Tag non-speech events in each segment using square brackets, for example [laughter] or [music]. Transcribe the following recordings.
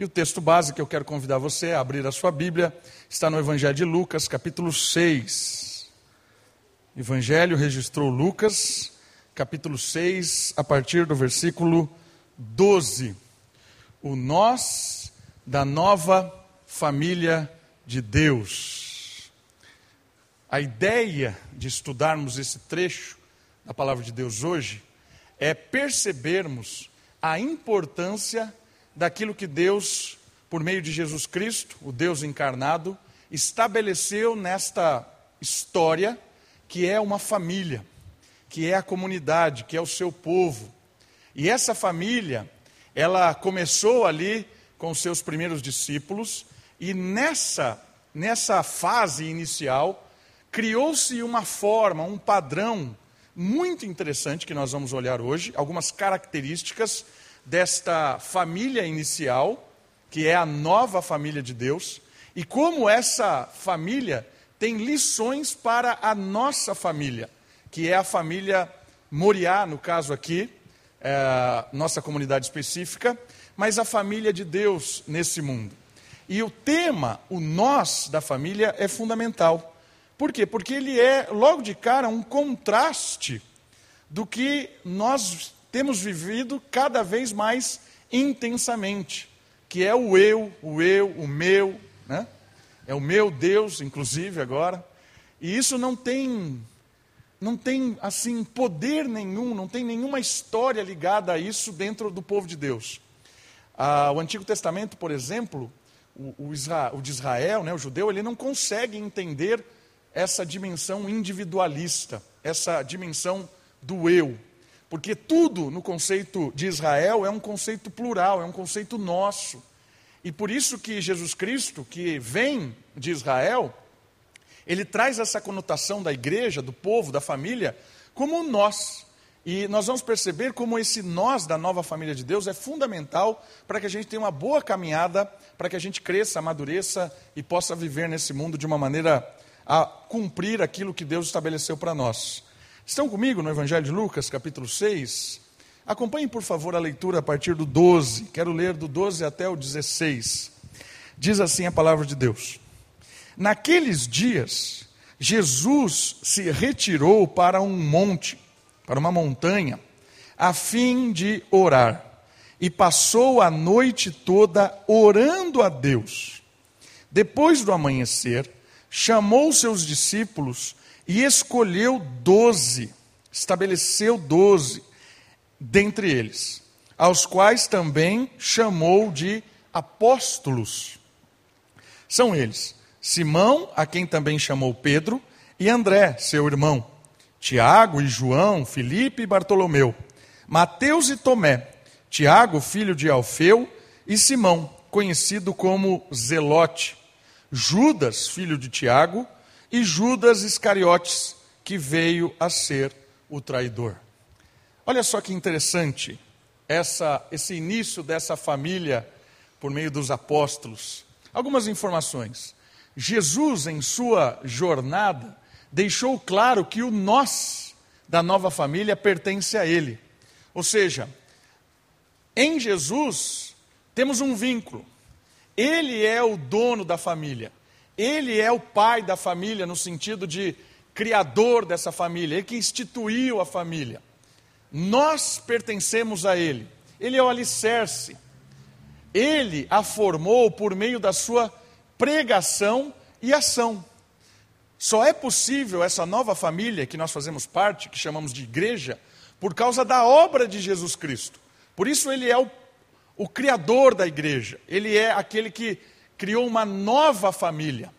E o texto base que eu quero convidar você a abrir a sua Bíblia está no Evangelho de Lucas, capítulo 6. Evangelho registrou Lucas, capítulo 6, a partir do versículo 12. O nós da nova família de Deus. A ideia de estudarmos esse trecho da palavra de Deus hoje é percebermos a importância daquilo que Deus, por meio de Jesus Cristo, o Deus encarnado, estabeleceu nesta história, que é uma família, que é a comunidade, que é o seu povo. E essa família, ela começou ali com os seus primeiros discípulos, e nessa, nessa fase inicial, criou-se uma forma, um padrão muito interessante que nós vamos olhar hoje, algumas características desta família inicial, que é a nova família de Deus, e como essa família tem lições para a nossa família, que é a família Moriá, no caso aqui, é, nossa comunidade específica, mas a família de Deus nesse mundo. E o tema, o nós da família, é fundamental. Por quê? Porque ele é, logo de cara, um contraste do que nós temos vivido cada vez mais intensamente, que é o eu, o eu, o meu, né? É o meu Deus, inclusive agora. E isso não tem não tem assim poder nenhum, não tem nenhuma história ligada a isso dentro do povo de Deus. Ah, o Antigo Testamento, por exemplo, o, o, Israel, o de Israel, né, o judeu, ele não consegue entender essa dimensão individualista, essa dimensão do eu. Porque tudo no conceito de Israel é um conceito plural, é um conceito nosso. E por isso que Jesus Cristo, que vem de Israel, ele traz essa conotação da igreja, do povo, da família, como nós. E nós vamos perceber como esse nós da nova família de Deus é fundamental para que a gente tenha uma boa caminhada, para que a gente cresça, amadureça e possa viver nesse mundo de uma maneira a cumprir aquilo que Deus estabeleceu para nós. Estão comigo no Evangelho de Lucas, capítulo 6? Acompanhem, por favor, a leitura a partir do 12. Quero ler do 12 até o 16. Diz assim a palavra de Deus: Naqueles dias, Jesus se retirou para um monte, para uma montanha, a fim de orar, e passou a noite toda orando a Deus. Depois do amanhecer, chamou seus discípulos e escolheu doze, estabeleceu doze dentre eles, aos quais também chamou de apóstolos. São eles Simão, a quem também chamou Pedro, e André, seu irmão, Tiago e João, Filipe e Bartolomeu, Mateus e Tomé, Tiago, filho de Alfeu, e Simão, conhecido como Zelote, Judas, filho de Tiago, e Judas Iscariotes, que veio a ser o traidor. Olha só que interessante essa, esse início dessa família por meio dos apóstolos. Algumas informações. Jesus, em sua jornada, deixou claro que o nós da nova família pertence a Ele. Ou seja, em Jesus temos um vínculo. Ele é o dono da família. Ele é o pai da família, no sentido de criador dessa família, ele que instituiu a família. Nós pertencemos a Ele, Ele é o alicerce. Ele a formou por meio da sua pregação e ação. Só é possível essa nova família que nós fazemos parte, que chamamos de igreja, por causa da obra de Jesus Cristo. Por isso, Ele é o, o Criador da igreja, Ele é aquele que criou uma nova família,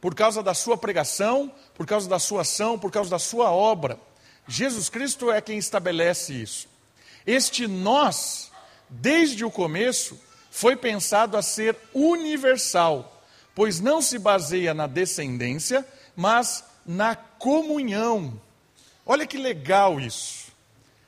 por causa da sua pregação, por causa da sua ação, por causa da sua obra. Jesus Cristo é quem estabelece isso. Este nós, desde o começo, foi pensado a ser universal, pois não se baseia na descendência, mas na comunhão. Olha que legal isso.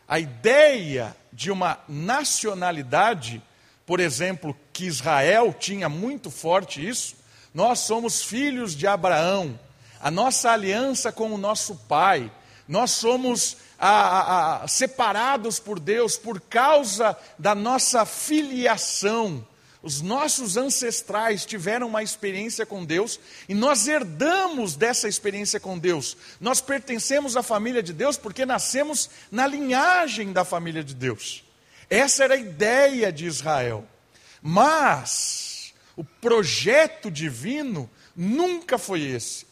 A ideia de uma nacionalidade por exemplo, que Israel tinha muito forte isso, nós somos filhos de Abraão, a nossa aliança com o nosso pai, nós somos a, a, a, separados por Deus por causa da nossa filiação. Os nossos ancestrais tiveram uma experiência com Deus e nós herdamos dessa experiência com Deus. Nós pertencemos à família de Deus porque nascemos na linhagem da família de Deus. Essa era a ideia de Israel. Mas o projeto divino nunca foi esse.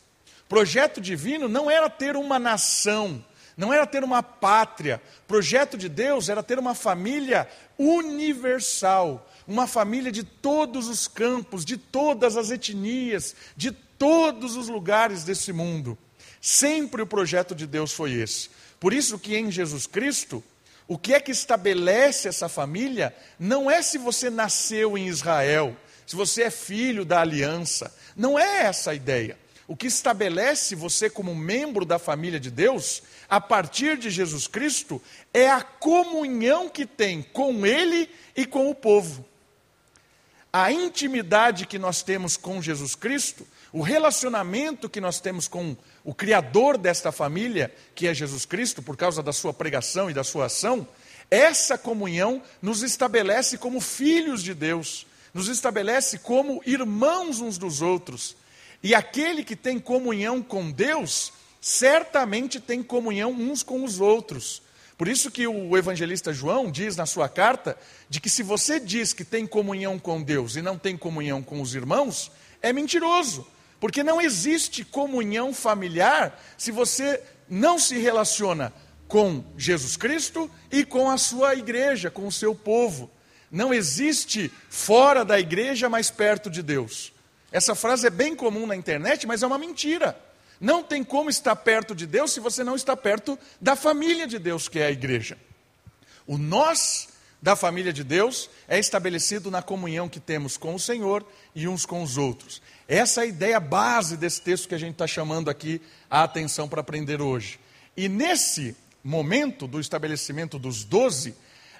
O projeto divino não era ter uma nação, não era ter uma pátria. O projeto de Deus era ter uma família universal, uma família de todos os campos, de todas as etnias, de todos os lugares desse mundo. Sempre o projeto de Deus foi esse. Por isso que em Jesus Cristo, o que é que estabelece essa família não é se você nasceu em Israel, se você é filho da aliança. Não é essa a ideia. O que estabelece você como membro da família de Deus, a partir de Jesus Cristo, é a comunhão que tem com Ele e com o povo. A intimidade que nós temos com Jesus Cristo, o relacionamento que nós temos com o Criador desta família, que é Jesus Cristo, por causa da sua pregação e da sua ação, essa comunhão nos estabelece como filhos de Deus, nos estabelece como irmãos uns dos outros. E aquele que tem comunhão com Deus, certamente tem comunhão uns com os outros. Por isso que o evangelista João diz na sua carta de que se você diz que tem comunhão com Deus e não tem comunhão com os irmãos, é mentiroso. Porque não existe comunhão familiar se você não se relaciona com Jesus Cristo e com a sua igreja, com o seu povo. Não existe fora da igreja mais perto de Deus. Essa frase é bem comum na internet, mas é uma mentira. Não tem como estar perto de Deus se você não está perto da família de Deus, que é a igreja. O nós da família de Deus é estabelecido na comunhão que temos com o Senhor e uns com os outros. Essa é a ideia base desse texto que a gente está chamando aqui a atenção para aprender hoje. E nesse momento do estabelecimento dos doze,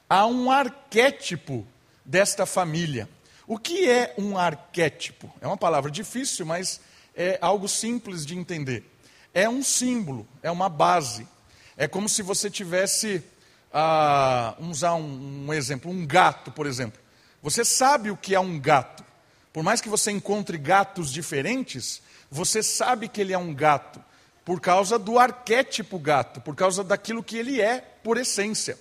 há um arquétipo desta família. O que é um arquétipo? É uma palavra difícil, mas é algo simples de entender. É um símbolo, é uma base. É como se você tivesse, ah, vamos usar um, um exemplo, um gato, por exemplo. Você sabe o que é um gato. Por mais que você encontre gatos diferentes, você sabe que ele é um gato por causa do arquétipo gato, por causa daquilo que ele é por essência.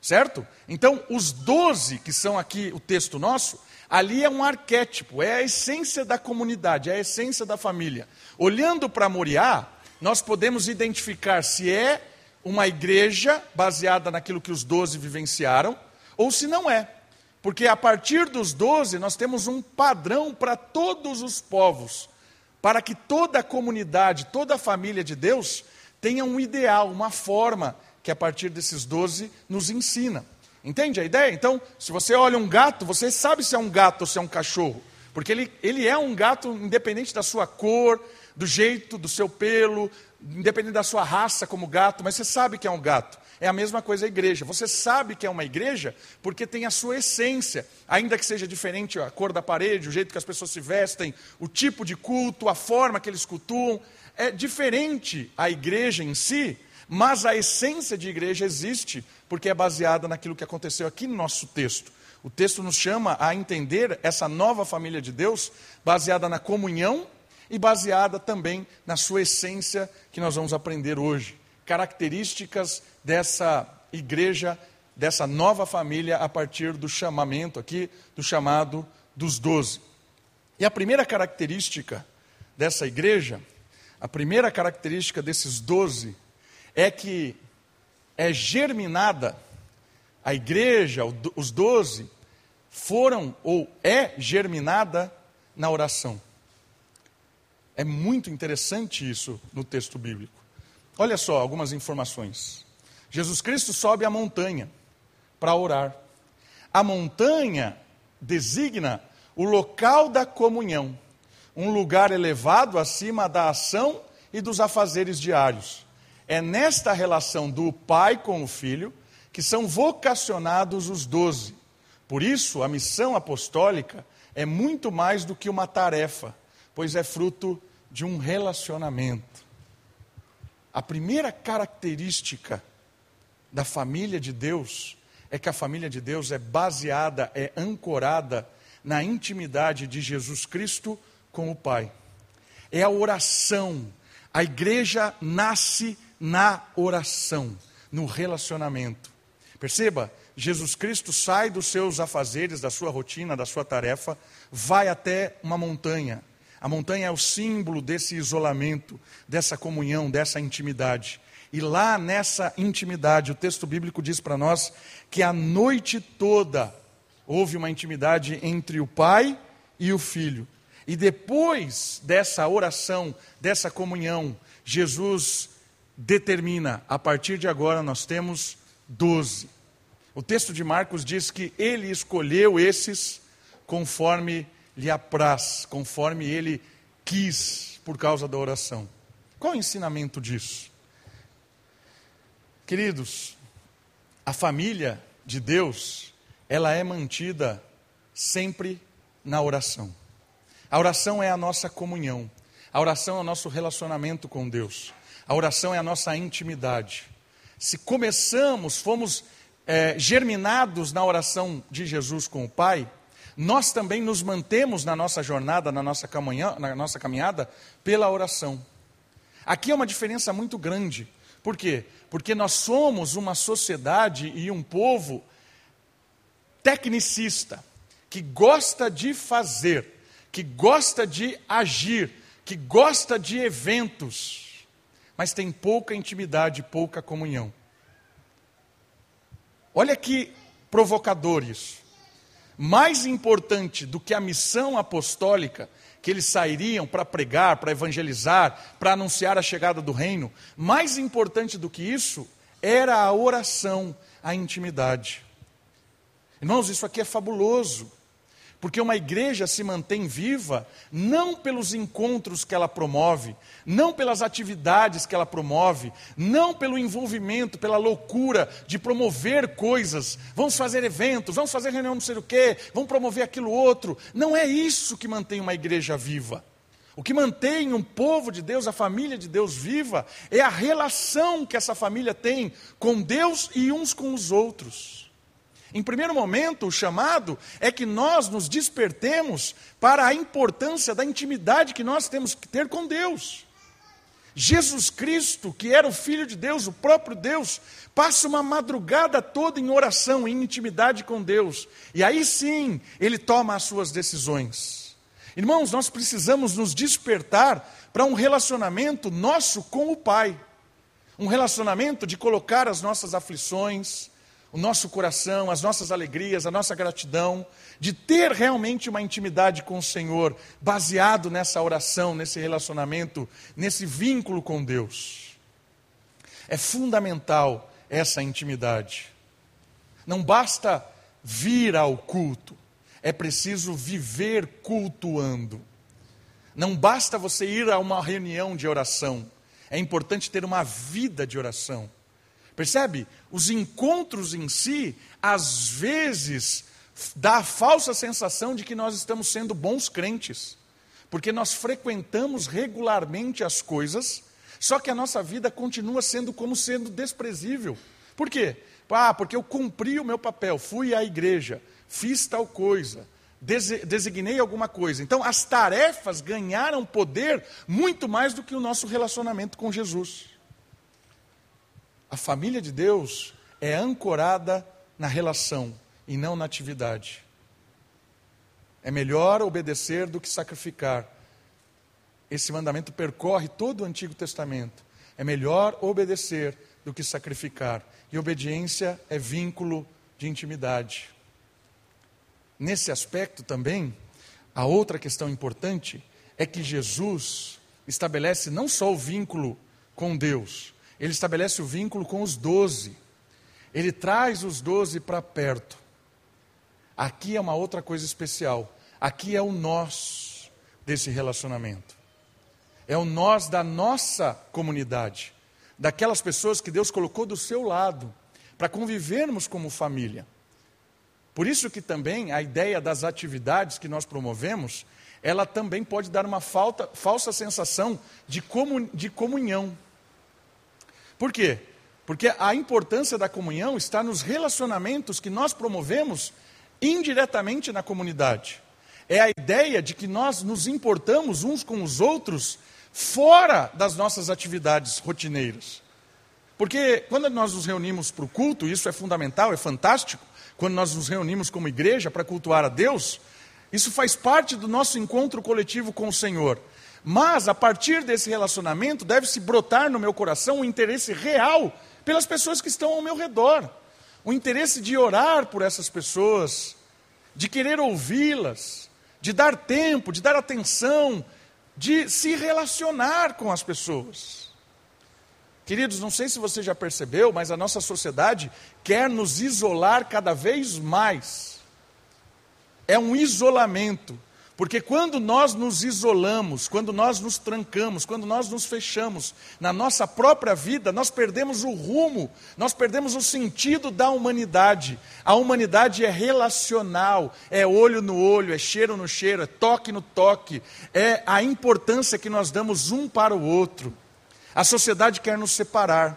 Certo? Então, os doze que são aqui o texto nosso, Ali é um arquétipo, é a essência da comunidade, é a essência da família. Olhando para Moriá, nós podemos identificar se é uma igreja baseada naquilo que os doze vivenciaram, ou se não é. Porque a partir dos doze nós temos um padrão para todos os povos, para que toda a comunidade, toda a família de Deus tenha um ideal, uma forma que a partir desses doze nos ensina. Entende a ideia? Então, se você olha um gato, você sabe se é um gato ou se é um cachorro. Porque ele, ele é um gato independente da sua cor, do jeito, do seu pelo, independente da sua raça como gato, mas você sabe que é um gato. É a mesma coisa a igreja. Você sabe que é uma igreja porque tem a sua essência, ainda que seja diferente a cor da parede, o jeito que as pessoas se vestem, o tipo de culto, a forma que eles cultuam. É diferente a igreja em si, mas a essência de igreja existe, porque é baseada naquilo que aconteceu aqui no nosso texto. O texto nos chama a entender essa nova família de Deus, baseada na comunhão e baseada também na sua essência, que nós vamos aprender hoje. Características dessa igreja, dessa nova família, a partir do chamamento aqui, do chamado dos doze. E a primeira característica dessa igreja, a primeira característica desses doze, é que é germinada, a igreja, os doze, foram ou é germinada na oração. É muito interessante isso no texto bíblico. Olha só algumas informações. Jesus Cristo sobe a montanha para orar. A montanha designa o local da comunhão, um lugar elevado acima da ação e dos afazeres diários. É nesta relação do pai com o filho que são vocacionados os doze. Por isso, a missão apostólica é muito mais do que uma tarefa, pois é fruto de um relacionamento. A primeira característica da família de Deus é que a família de Deus é baseada, é ancorada na intimidade de Jesus Cristo com o Pai. É a oração. A igreja nasce na oração, no relacionamento. Perceba, Jesus Cristo sai dos seus afazeres, da sua rotina, da sua tarefa, vai até uma montanha. A montanha é o símbolo desse isolamento, dessa comunhão, dessa intimidade. E lá nessa intimidade, o texto bíblico diz para nós que a noite toda houve uma intimidade entre o pai e o filho. E depois dessa oração, dessa comunhão, Jesus determina: a partir de agora nós temos doze. O texto de Marcos diz que ele escolheu esses conforme lhe apraz, conforme ele quis, por causa da oração. Qual o ensinamento disso? Queridos, a família de Deus, ela é mantida sempre na oração. A oração é a nossa comunhão. A oração é o nosso relacionamento com Deus. A oração é a nossa intimidade. Se começamos, fomos é, germinados na oração de Jesus com o Pai, nós também nos mantemos na nossa jornada, na nossa, caminhada, na nossa caminhada, pela oração. Aqui é uma diferença muito grande. Por quê? Porque nós somos uma sociedade e um povo tecnicista, que gosta de fazer, que gosta de agir, que gosta de eventos, mas tem pouca intimidade, pouca comunhão. Olha que provocador isso. Mais importante do que a missão apostólica, que eles sairiam para pregar, para evangelizar, para anunciar a chegada do reino, mais importante do que isso era a oração, a intimidade. Irmãos, isso aqui é fabuloso. Porque uma igreja se mantém viva não pelos encontros que ela promove, não pelas atividades que ela promove, não pelo envolvimento, pela loucura de promover coisas. Vamos fazer eventos, vamos fazer reunião não sei o quê, vamos promover aquilo outro. Não é isso que mantém uma igreja viva. O que mantém um povo de Deus, a família de Deus viva, é a relação que essa família tem com Deus e uns com os outros. Em primeiro momento, o chamado é que nós nos despertemos para a importância da intimidade que nós temos que ter com Deus. Jesus Cristo, que era o Filho de Deus, o próprio Deus, passa uma madrugada toda em oração, em intimidade com Deus, e aí sim ele toma as suas decisões. Irmãos, nós precisamos nos despertar para um relacionamento nosso com o Pai, um relacionamento de colocar as nossas aflições, o nosso coração, as nossas alegrias, a nossa gratidão, de ter realmente uma intimidade com o Senhor, baseado nessa oração, nesse relacionamento, nesse vínculo com Deus. É fundamental essa intimidade. Não basta vir ao culto, é preciso viver cultuando. Não basta você ir a uma reunião de oração, é importante ter uma vida de oração. Percebe? Os encontros em si, às vezes, dá a falsa sensação de que nós estamos sendo bons crentes, porque nós frequentamos regularmente as coisas, só que a nossa vida continua sendo como sendo desprezível. Por quê? Ah, porque eu cumpri o meu papel, fui à igreja, fiz tal coisa, designei alguma coisa. Então, as tarefas ganharam poder muito mais do que o nosso relacionamento com Jesus. A família de Deus é ancorada na relação e não na atividade. É melhor obedecer do que sacrificar. Esse mandamento percorre todo o Antigo Testamento. É melhor obedecer do que sacrificar. E obediência é vínculo de intimidade. Nesse aspecto também, a outra questão importante é que Jesus estabelece não só o vínculo com Deus, ele estabelece o vínculo com os doze. Ele traz os doze para perto. Aqui é uma outra coisa especial. Aqui é o nós desse relacionamento. É o nós da nossa comunidade, daquelas pessoas que Deus colocou do seu lado, para convivermos como família. Por isso que também a ideia das atividades que nós promovemos, ela também pode dar uma falta, falsa sensação de, comun, de comunhão. Por quê? Porque a importância da comunhão está nos relacionamentos que nós promovemos indiretamente na comunidade. é a ideia de que nós nos importamos uns com os outros fora das nossas atividades rotineiras. Porque quando nós nos reunimos para o culto, isso é fundamental, é fantástico, quando nós nos reunimos como igreja para cultuar a Deus, isso faz parte do nosso encontro coletivo com o Senhor. Mas a partir desse relacionamento deve-se brotar no meu coração um interesse real pelas pessoas que estão ao meu redor. O interesse de orar por essas pessoas, de querer ouvi-las, de dar tempo, de dar atenção, de se relacionar com as pessoas. Queridos, não sei se você já percebeu, mas a nossa sociedade quer nos isolar cada vez mais. É um isolamento. Porque quando nós nos isolamos, quando nós nos trancamos, quando nós nos fechamos na nossa própria vida, nós perdemos o rumo, nós perdemos o sentido da humanidade. A humanidade é relacional, é olho no olho, é cheiro no cheiro, é toque no toque, é a importância que nós damos um para o outro. A sociedade quer nos separar.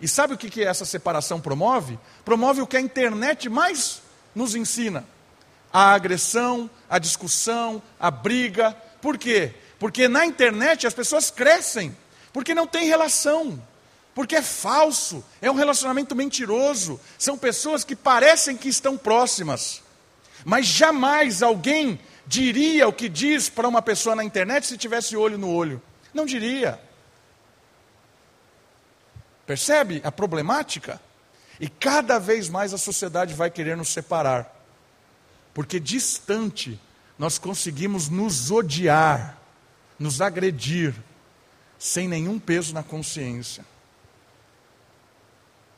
E sabe o que essa separação promove? Promove o que a internet mais nos ensina a agressão, a discussão, a briga. Por quê? Porque na internet as pessoas crescem, porque não tem relação, porque é falso, é um relacionamento mentiroso. São pessoas que parecem que estão próximas, mas jamais alguém diria o que diz para uma pessoa na internet se tivesse olho no olho. Não diria. Percebe a problemática? E cada vez mais a sociedade vai querer nos separar porque distante nós conseguimos nos odiar, nos agredir, sem nenhum peso na consciência.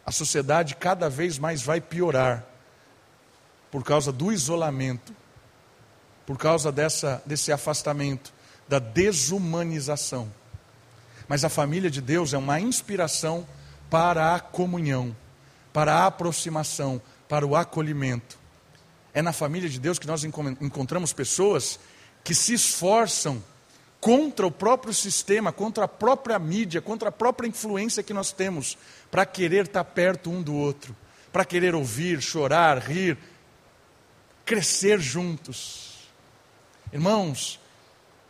A sociedade cada vez mais vai piorar por causa do isolamento, por causa dessa, desse afastamento, da desumanização. Mas a família de Deus é uma inspiração para a comunhão, para a aproximação, para o acolhimento. É na família de Deus que nós encontramos pessoas que se esforçam contra o próprio sistema, contra a própria mídia, contra a própria influência que nós temos, para querer estar perto um do outro, para querer ouvir, chorar, rir, crescer juntos. Irmãos,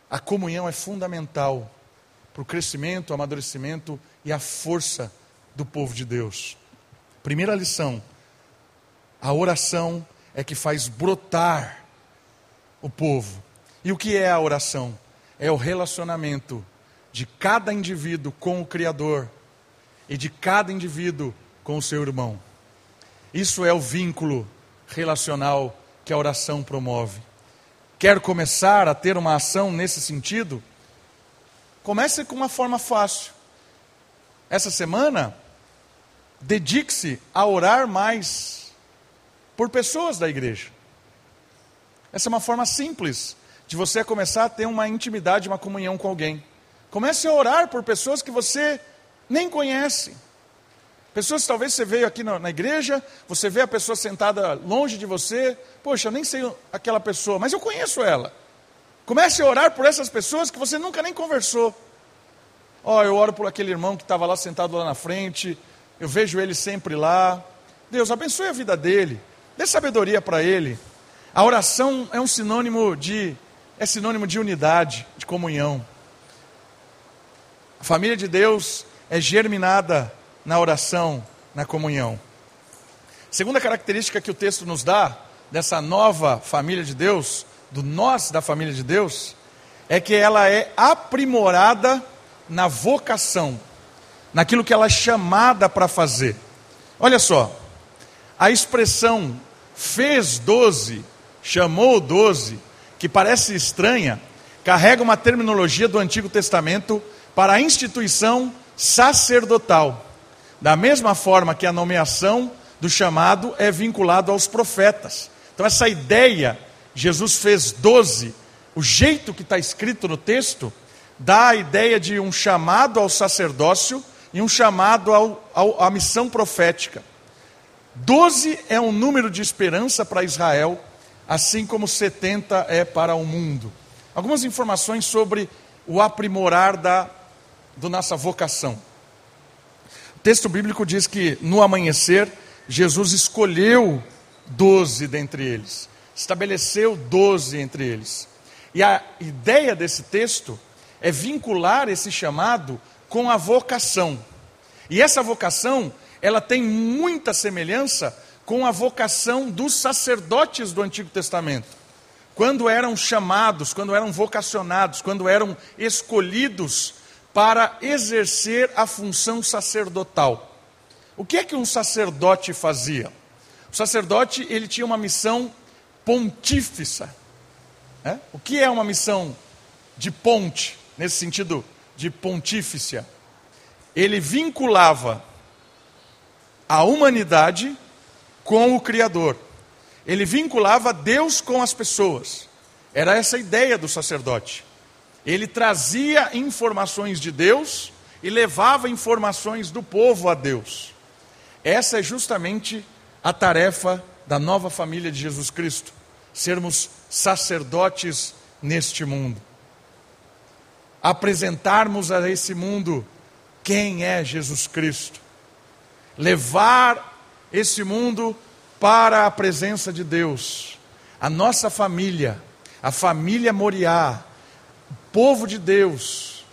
a comunhão é fundamental para o crescimento, o amadurecimento e a força do povo de Deus. Primeira lição: a oração é que faz brotar o povo. E o que é a oração? É o relacionamento de cada indivíduo com o Criador e de cada indivíduo com o seu irmão. Isso é o vínculo relacional que a oração promove. Quer começar a ter uma ação nesse sentido? Comece com uma forma fácil. Essa semana, dedique-se a orar mais por pessoas da igreja. Essa é uma forma simples de você começar a ter uma intimidade, uma comunhão com alguém. Comece a orar por pessoas que você nem conhece. Pessoas que talvez você veio aqui na, na, igreja, você vê a pessoa sentada longe de você, poxa, eu nem sei aquela pessoa, mas eu conheço ela. Comece a orar por essas pessoas que você nunca nem conversou. Ó, oh, eu oro por aquele irmão que estava lá sentado lá na frente, eu vejo ele sempre lá. Deus abençoe a vida dele. Dê sabedoria para ele. A oração é um sinônimo de é sinônimo de unidade, de comunhão. A família de Deus é germinada na oração, na comunhão. Segunda característica que o texto nos dá dessa nova família de Deus, do nós da família de Deus, é que ela é aprimorada na vocação, naquilo que ela é chamada para fazer. Olha só, a expressão fez doze, chamou doze, que parece estranha, carrega uma terminologia do Antigo Testamento para a instituição sacerdotal. Da mesma forma que a nomeação do chamado é vinculado aos profetas. Então, essa ideia, Jesus fez doze, o jeito que está escrito no texto, dá a ideia de um chamado ao sacerdócio e um chamado ao, ao, à missão profética. Doze é um número de esperança para Israel, assim como 70 é para o mundo. Algumas informações sobre o aprimorar da do nossa vocação. O texto bíblico diz que no amanhecer, Jesus escolheu doze dentre eles, estabeleceu doze entre eles. E a ideia desse texto é vincular esse chamado com a vocação. E essa vocação, ela tem muita semelhança com a vocação dos sacerdotes do Antigo Testamento. Quando eram chamados, quando eram vocacionados, quando eram escolhidos para exercer a função sacerdotal. O que é que um sacerdote fazia? O sacerdote ele tinha uma missão pontífice. É? O que é uma missão de ponte, nesse sentido de pontífice? Ele vinculava a humanidade com o Criador. Ele vinculava Deus com as pessoas. Era essa a ideia do sacerdote. Ele trazia informações de Deus e levava informações do povo a Deus. Essa é justamente a tarefa da nova família de Jesus Cristo: sermos sacerdotes neste mundo. Apresentarmos a esse mundo quem é Jesus Cristo. Levar esse mundo para a presença de Deus. A nossa família, a família Moriá, o povo de Deus,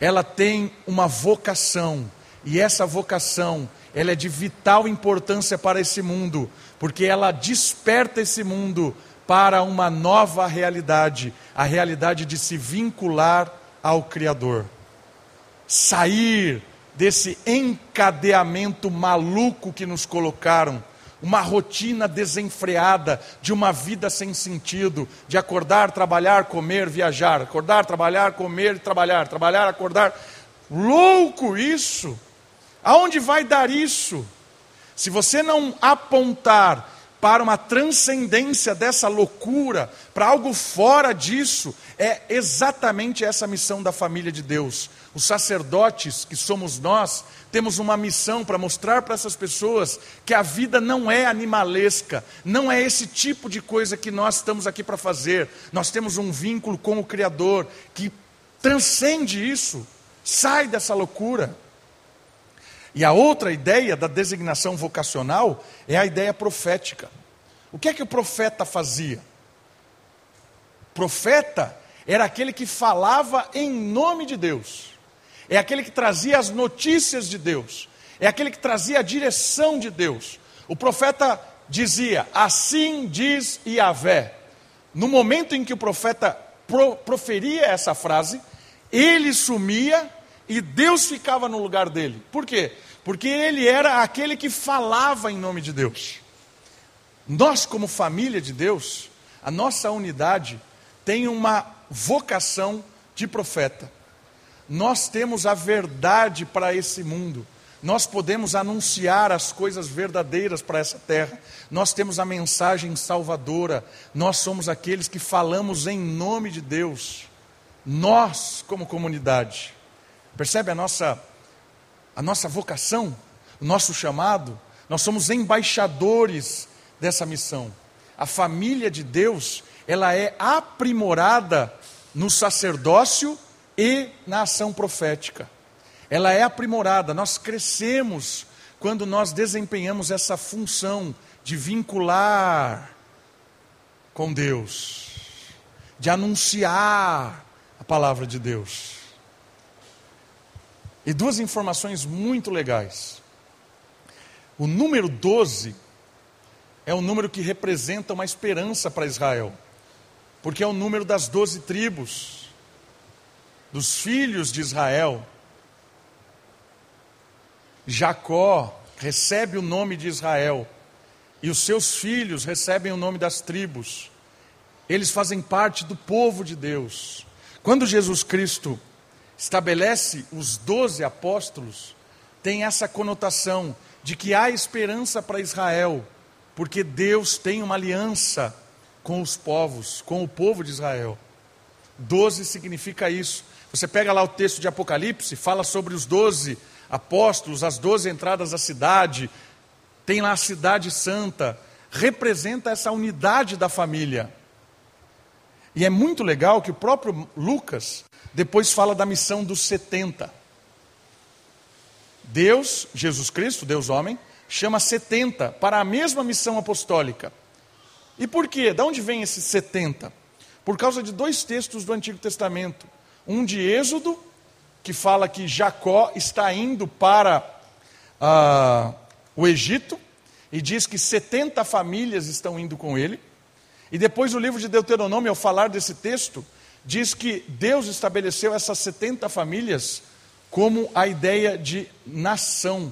ela tem uma vocação, e essa vocação, ela é de vital importância para esse mundo, porque ela desperta esse mundo para uma nova realidade, a realidade de se vincular ao Criador. Sair desse encadeamento maluco que nos colocaram, uma rotina desenfreada de uma vida sem sentido, de acordar, trabalhar, comer, viajar, acordar, trabalhar, comer, trabalhar, trabalhar, acordar. Louco isso! Aonde vai dar isso? Se você não apontar para uma transcendência dessa loucura, para algo fora disso, é exatamente essa missão da família de Deus. Os sacerdotes, que somos nós, temos uma missão para mostrar para essas pessoas que a vida não é animalesca, não é esse tipo de coisa que nós estamos aqui para fazer. Nós temos um vínculo com o Criador que transcende isso, sai dessa loucura. E a outra ideia da designação vocacional é a ideia profética. O que é que o profeta fazia? O profeta era aquele que falava em nome de Deus, é aquele que trazia as notícias de Deus, é aquele que trazia a direção de Deus. O profeta dizia: Assim diz Yahvé. No momento em que o profeta pro, proferia essa frase, ele sumia e Deus ficava no lugar dele. Por quê? porque ele era aquele que falava em nome de Deus. Nós, como família de Deus, a nossa unidade tem uma vocação de profeta. Nós temos a verdade para esse mundo. Nós podemos anunciar as coisas verdadeiras para essa terra. Nós temos a mensagem salvadora. Nós somos aqueles que falamos em nome de Deus. Nós, como comunidade. Percebe a nossa a nossa vocação, o nosso chamado, nós somos embaixadores dessa missão. A família de Deus, ela é aprimorada no sacerdócio e na ação profética. Ela é aprimorada, nós crescemos quando nós desempenhamos essa função de vincular com Deus, de anunciar a palavra de Deus. E duas informações muito legais. O número 12 é um número que representa uma esperança para Israel, porque é o número das doze tribos, dos filhos de Israel. Jacó recebe o nome de Israel, e os seus filhos recebem o nome das tribos. Eles fazem parte do povo de Deus. Quando Jesus Cristo estabelece os doze apóstolos, tem essa conotação de que há esperança para Israel, porque Deus tem uma aliança com os povos, com o povo de Israel. Doze significa isso. Você pega lá o texto de Apocalipse, fala sobre os doze apóstolos, as doze entradas da cidade, tem lá a cidade santa, representa essa unidade da família. E é muito legal que o próprio Lucas depois fala da missão dos 70. Deus, Jesus Cristo, Deus homem, chama 70 para a mesma missão apostólica. E por quê? De onde vem esses 70? Por causa de dois textos do Antigo Testamento. Um de Êxodo, que fala que Jacó está indo para ah, o Egito, e diz que 70 famílias estão indo com ele. E depois o livro de Deuteronômio, ao falar desse texto, diz que Deus estabeleceu essas 70 famílias como a ideia de nação,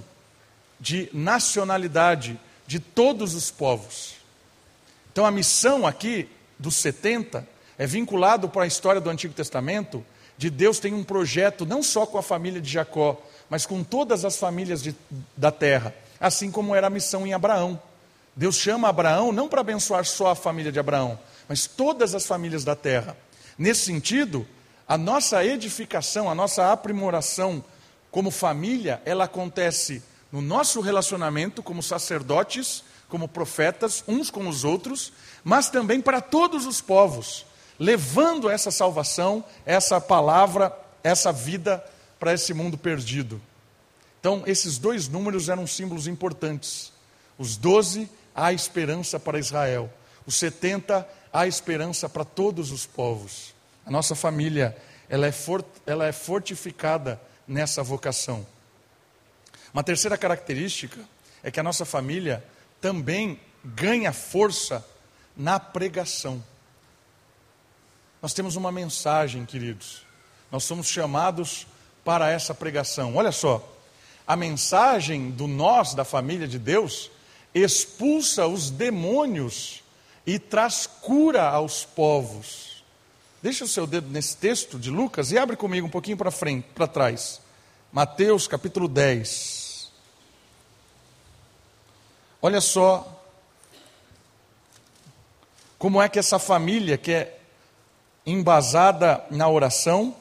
de nacionalidade de todos os povos. Então a missão aqui dos 70 é vinculado para a história do Antigo Testamento de Deus tem um projeto não só com a família de Jacó, mas com todas as famílias de, da terra, assim como era a missão em Abraão. Deus chama Abraão não para abençoar só a família de Abraão, mas todas as famílias da terra. Nesse sentido, a nossa edificação, a nossa aprimoração como família, ela acontece no nosso relacionamento como sacerdotes, como profetas, uns com os outros, mas também para todos os povos, levando essa salvação, essa palavra, essa vida para esse mundo perdido. Então, esses dois números eram símbolos importantes. Os doze, há esperança para Israel. Os setenta, há esperança para todos os povos. A nossa família, ela é, ela é fortificada nessa vocação. Uma terceira característica é que a nossa família também ganha força na pregação. Nós temos uma mensagem, queridos. Nós somos chamados para essa pregação. Olha só, a mensagem do nós, da família de Deus, expulsa os demônios e traz cura aos povos. Deixa o seu dedo nesse texto de Lucas e abre comigo um pouquinho para frente, para trás. Mateus capítulo 10. Olha só como é que essa família que é embasada na oração,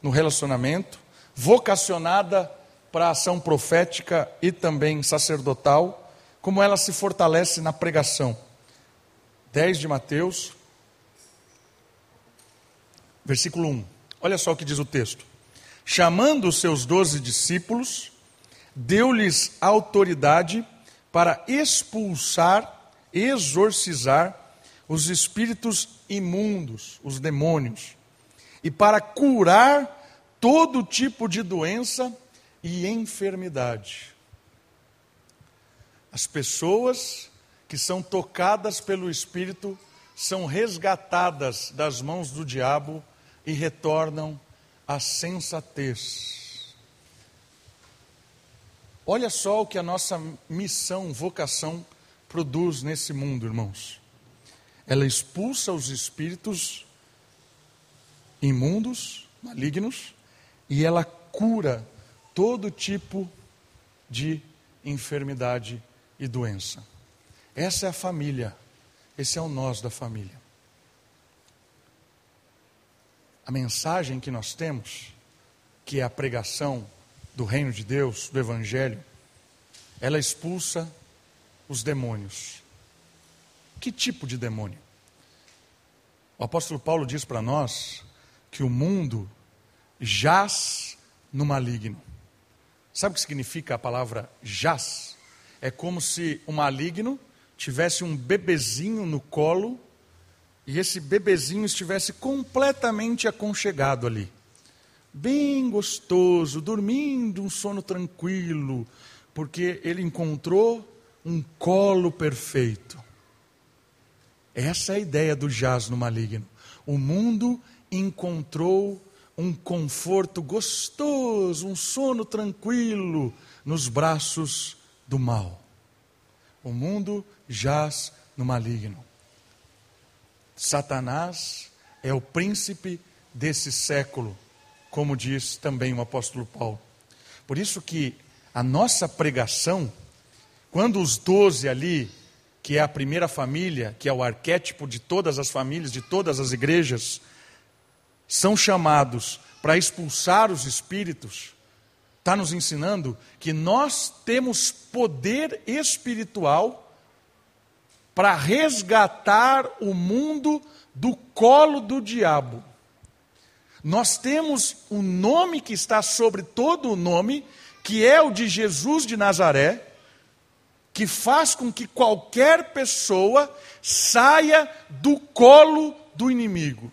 no relacionamento, vocacionada para a ação profética e também sacerdotal, como ela se fortalece na pregação. 10 de Mateus, versículo 1. Olha só o que diz o texto. Chamando os seus doze discípulos, deu-lhes autoridade para expulsar, exorcizar os espíritos imundos, os demônios, e para curar todo tipo de doença e enfermidade. As pessoas que são tocadas pelo Espírito são resgatadas das mãos do diabo e retornam à sensatez. Olha só o que a nossa missão, vocação produz nesse mundo, irmãos. Ela expulsa os espíritos imundos, malignos, e ela cura todo tipo de enfermidade e doença. Essa é a família, esse é o nós da família. A mensagem que nós temos, que é a pregação do reino de Deus, do Evangelho, ela expulsa os demônios. Que tipo de demônio? O apóstolo Paulo diz para nós que o mundo jaz no maligno. Sabe o que significa a palavra jaz? É como se o maligno tivesse um bebezinho no colo e esse bebezinho estivesse completamente aconchegado ali. Bem gostoso, dormindo um sono tranquilo, porque ele encontrou um colo perfeito. Essa é a ideia do jaz no maligno. O mundo encontrou um conforto gostoso, um sono tranquilo nos braços do mal. O mundo jaz no maligno. Satanás é o príncipe desse século, como diz também o apóstolo Paulo. Por isso que a nossa pregação, quando os doze ali que é a primeira família, que é o arquétipo de todas as famílias, de todas as igrejas, são chamados para expulsar os espíritos, está nos ensinando que nós temos poder espiritual para resgatar o mundo do colo do diabo. Nós temos um nome que está sobre todo o nome, que é o de Jesus de Nazaré, que faz com que qualquer pessoa saia do colo do inimigo.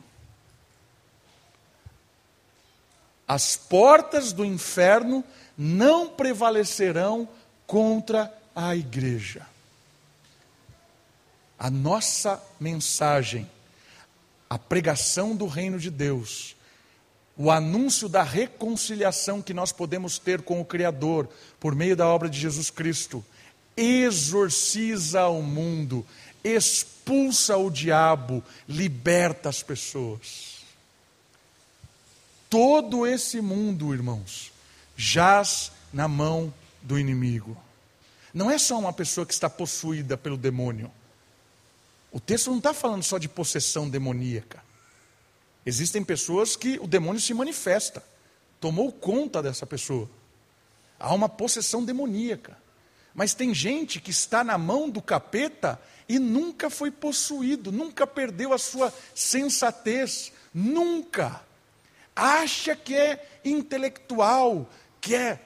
As portas do inferno não prevalecerão contra a igreja. A nossa mensagem, a pregação do reino de Deus, o anúncio da reconciliação que nós podemos ter com o Criador por meio da obra de Jesus Cristo, exorciza o mundo, expulsa o diabo, liberta as pessoas. Todo esse mundo, irmãos, jaz na mão do inimigo. Não é só uma pessoa que está possuída pelo demônio. O texto não está falando só de possessão demoníaca. Existem pessoas que o demônio se manifesta, tomou conta dessa pessoa. Há uma possessão demoníaca. Mas tem gente que está na mão do capeta e nunca foi possuído, nunca perdeu a sua sensatez, nunca. Acha que é intelectual, que é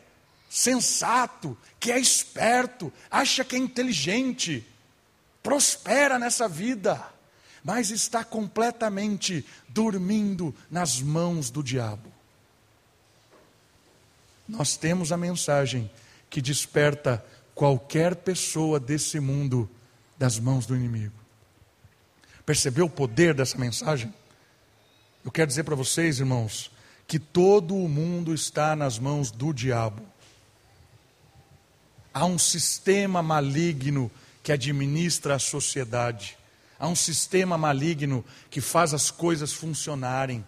sensato, que é esperto, acha que é inteligente, prospera nessa vida, mas está completamente dormindo nas mãos do diabo. Nós temos a mensagem que desperta qualquer pessoa desse mundo das mãos do inimigo. Percebeu o poder dessa mensagem? Eu quero dizer para vocês, irmãos, que todo o mundo está nas mãos do diabo. Há um sistema maligno que administra a sociedade. Há um sistema maligno que faz as coisas funcionarem.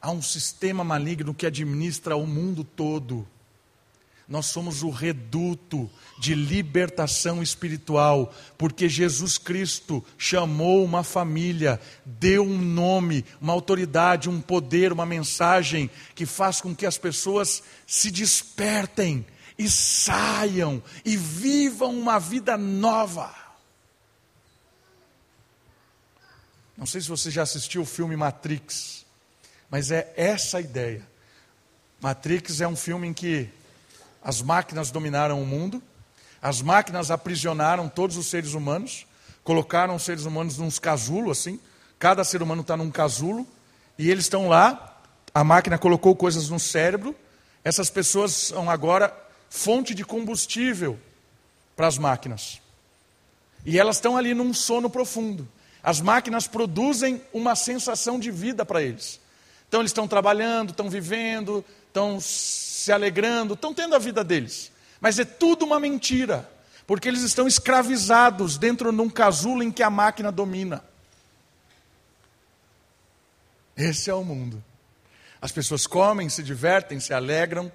Há um sistema maligno que administra o mundo todo. Nós somos o reduto de libertação espiritual, porque Jesus Cristo chamou uma família, deu um nome, uma autoridade, um poder, uma mensagem que faz com que as pessoas se despertem e saiam e vivam uma vida nova. Não sei se você já assistiu o filme Matrix, mas é essa a ideia. Matrix é um filme em que as máquinas dominaram o mundo, as máquinas aprisionaram todos os seres humanos, colocaram os seres humanos num casulo assim, cada ser humano está num casulo, e eles estão lá, a máquina colocou coisas no cérebro, essas pessoas são agora fonte de combustível para as máquinas. E elas estão ali num sono profundo. As máquinas produzem uma sensação de vida para eles. Então eles estão trabalhando, estão vivendo, estão se alegrando, estão tendo a vida deles. Mas é tudo uma mentira, porque eles estão escravizados dentro de um casulo em que a máquina domina. Esse é o mundo. As pessoas comem, se divertem, se alegram,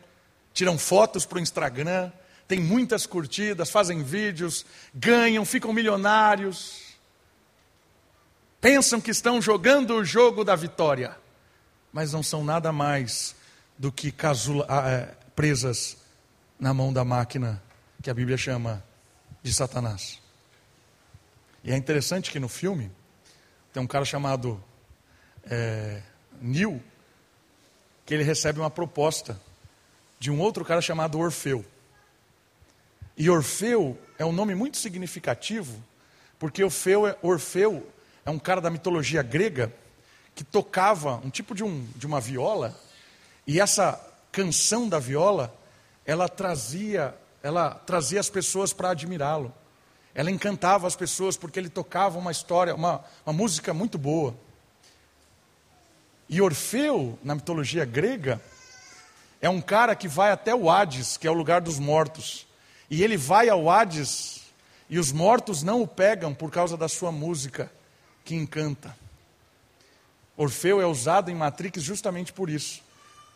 tiram fotos para o Instagram, tem muitas curtidas, fazem vídeos, ganham, ficam milionários. Pensam que estão jogando o jogo da vitória, mas não são nada mais do que casula, ah, é, presas na mão da máquina que a Bíblia chama de Satanás. E é interessante que no filme tem um cara chamado é, Neil, que ele recebe uma proposta de um outro cara chamado Orfeu. E Orfeu é um nome muito significativo, porque Orfeu é, Orfeu é um cara da mitologia grega que tocava um tipo de, um, de uma viola e essa canção da viola, ela trazia, ela trazia as pessoas para admirá-lo. Ela encantava as pessoas porque ele tocava uma história, uma, uma música muito boa. E Orfeu, na mitologia grega, é um cara que vai até o Hades, que é o lugar dos mortos. E ele vai ao Hades e os mortos não o pegam por causa da sua música que encanta. Orfeu é usado em Matrix justamente por isso.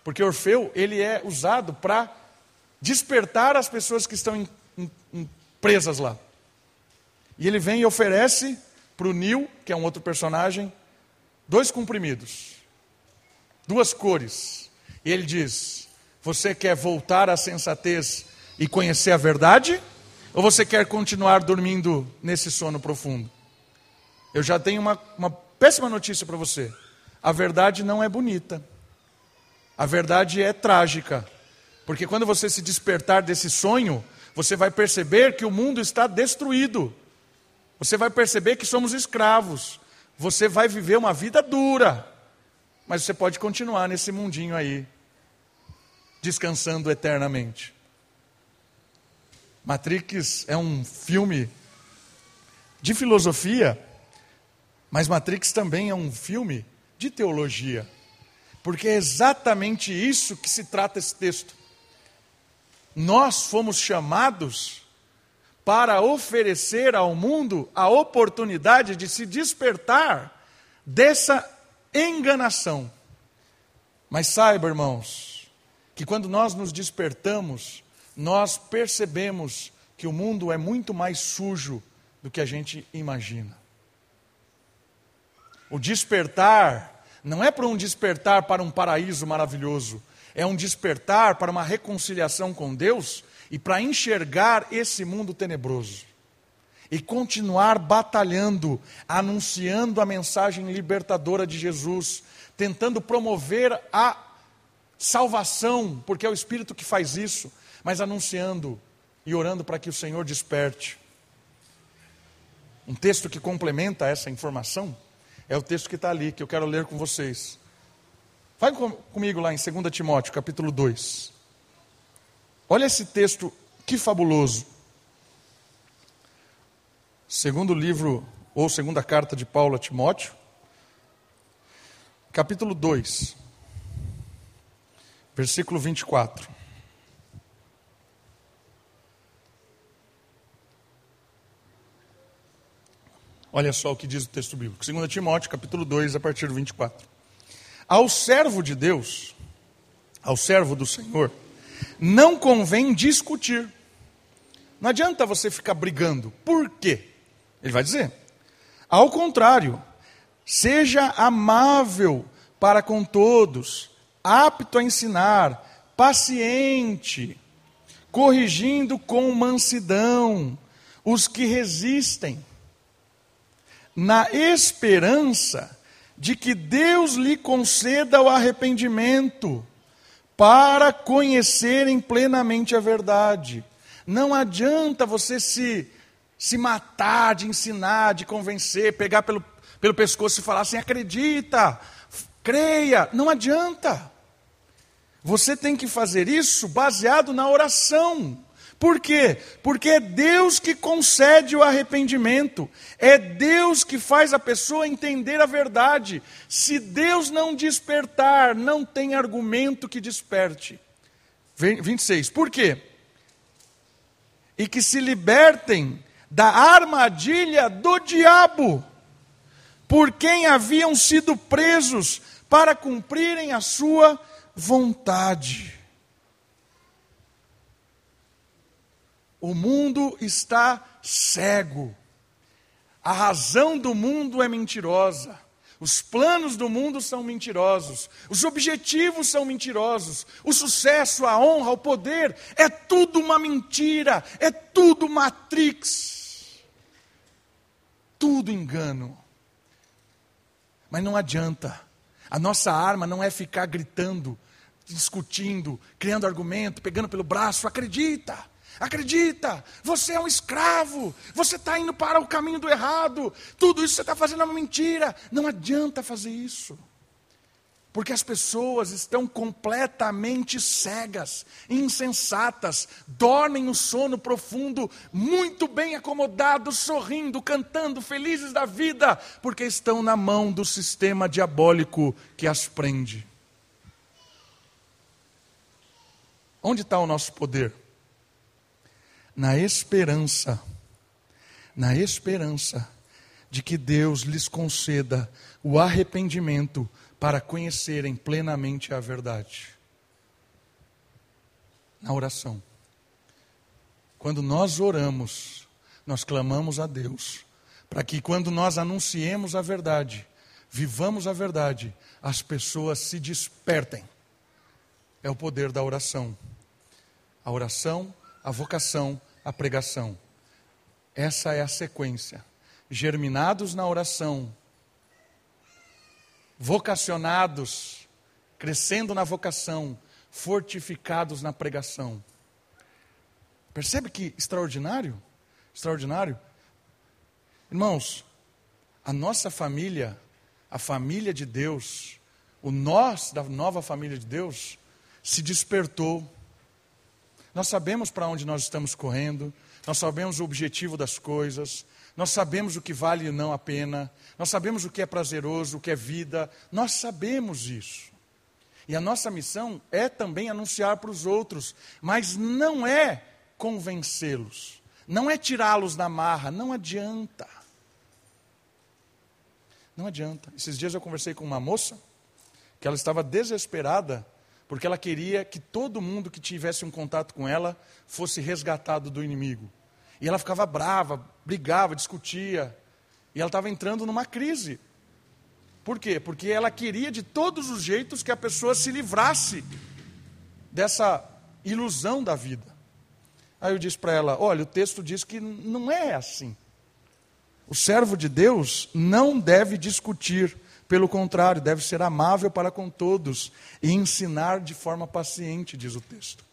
Porque Orfeu, ele é usado para despertar as pessoas que estão em, em, em presas lá. E ele vem e oferece para o Nil, que é um outro personagem, dois comprimidos, duas cores. E ele diz: Você quer voltar à sensatez e conhecer a verdade? Ou você quer continuar dormindo nesse sono profundo? Eu já tenho uma, uma péssima notícia para você. A verdade não é bonita. A verdade é trágica, porque quando você se despertar desse sonho, você vai perceber que o mundo está destruído. Você vai perceber que somos escravos. Você vai viver uma vida dura. Mas você pode continuar nesse mundinho aí, descansando eternamente. Matrix é um filme de filosofia, mas Matrix também é um filme de teologia. Porque é exatamente isso que se trata esse texto. Nós fomos chamados para oferecer ao mundo a oportunidade de se despertar dessa enganação. Mas saiba, irmãos, que quando nós nos despertamos, nós percebemos que o mundo é muito mais sujo do que a gente imagina. O despertar não é para um despertar para um paraíso maravilhoso, é um despertar para uma reconciliação com Deus e para enxergar esse mundo tenebroso. E continuar batalhando, anunciando a mensagem libertadora de Jesus, tentando promover a salvação, porque é o Espírito que faz isso, mas anunciando e orando para que o Senhor desperte. Um texto que complementa essa informação é o texto que está ali, que eu quero ler com vocês. Vai com, comigo lá em 2 Timóteo, capítulo 2. Olha esse texto, que fabuloso. Segundo livro, ou segunda carta de Paulo a Timóteo, capítulo 2, versículo 24. Olha só o que diz o texto bíblico. 2 Timóteo, capítulo 2, a partir do 24. Ao servo de Deus, ao servo do Senhor, não convém discutir. Não adianta você ficar brigando. Por quê? Ele vai dizer. Ao contrário, seja amável para com todos, apto a ensinar, paciente, corrigindo com mansidão os que resistem na esperança de que Deus lhe conceda o arrependimento para conhecerem plenamente a verdade. Não adianta você se, se matar de ensinar, de convencer, pegar pelo, pelo pescoço e falar assim: acredita, creia. Não adianta. Você tem que fazer isso baseado na oração. Por quê? Porque é Deus que concede o arrependimento, é Deus que faz a pessoa entender a verdade. Se Deus não despertar, não tem argumento que desperte. 26. Por quê? E que se libertem da armadilha do diabo, por quem haviam sido presos para cumprirem a sua vontade. O mundo está cego. A razão do mundo é mentirosa. Os planos do mundo são mentirosos. Os objetivos são mentirosos. O sucesso, a honra, o poder é tudo uma mentira. É tudo matrix. Tudo engano. Mas não adianta. A nossa arma não é ficar gritando, discutindo, criando argumento, pegando pelo braço. Acredita. Acredita, você é um escravo, você está indo para o caminho do errado, tudo isso você está fazendo é uma mentira. Não adianta fazer isso, porque as pessoas estão completamente cegas, insensatas, dormem no sono profundo, muito bem acomodados, sorrindo, cantando, felizes da vida, porque estão na mão do sistema diabólico que as prende. Onde está o nosso poder? Na esperança, na esperança de que Deus lhes conceda o arrependimento para conhecerem plenamente a verdade. Na oração. Quando nós oramos, nós clamamos a Deus, para que quando nós anunciemos a verdade, vivamos a verdade, as pessoas se despertem. É o poder da oração. A oração a vocação, a pregação. Essa é a sequência. Germinados na oração, vocacionados, crescendo na vocação, fortificados na pregação. Percebe que extraordinário? Extraordinário. Irmãos, a nossa família, a família de Deus, o nós da nova família de Deus, se despertou. Nós sabemos para onde nós estamos correndo, nós sabemos o objetivo das coisas, nós sabemos o que vale e não a pena, nós sabemos o que é prazeroso, o que é vida, nós sabemos isso. E a nossa missão é também anunciar para os outros, mas não é convencê-los, não é tirá-los da marra, não adianta. Não adianta. Esses dias eu conversei com uma moça que ela estava desesperada porque ela queria que todo mundo que tivesse um contato com ela fosse resgatado do inimigo. E ela ficava brava, brigava, discutia. E ela estava entrando numa crise. Por quê? Porque ela queria de todos os jeitos que a pessoa se livrasse dessa ilusão da vida. Aí eu disse para ela: olha, o texto diz que não é assim. O servo de Deus não deve discutir, pelo contrário, deve ser amável para com todos e ensinar de forma paciente, diz o texto.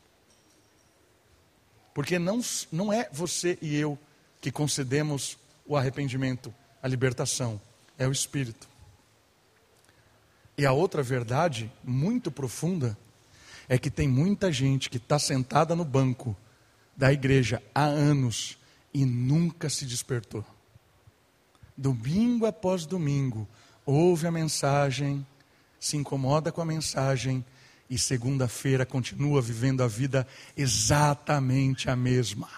Porque não, não é você e eu que concedemos o arrependimento, a libertação, é o Espírito. E a outra verdade, muito profunda, é que tem muita gente que está sentada no banco da igreja há anos e nunca se despertou. Domingo após domingo, ouve a mensagem, se incomoda com a mensagem e segunda-feira continua vivendo a vida exatamente a mesma.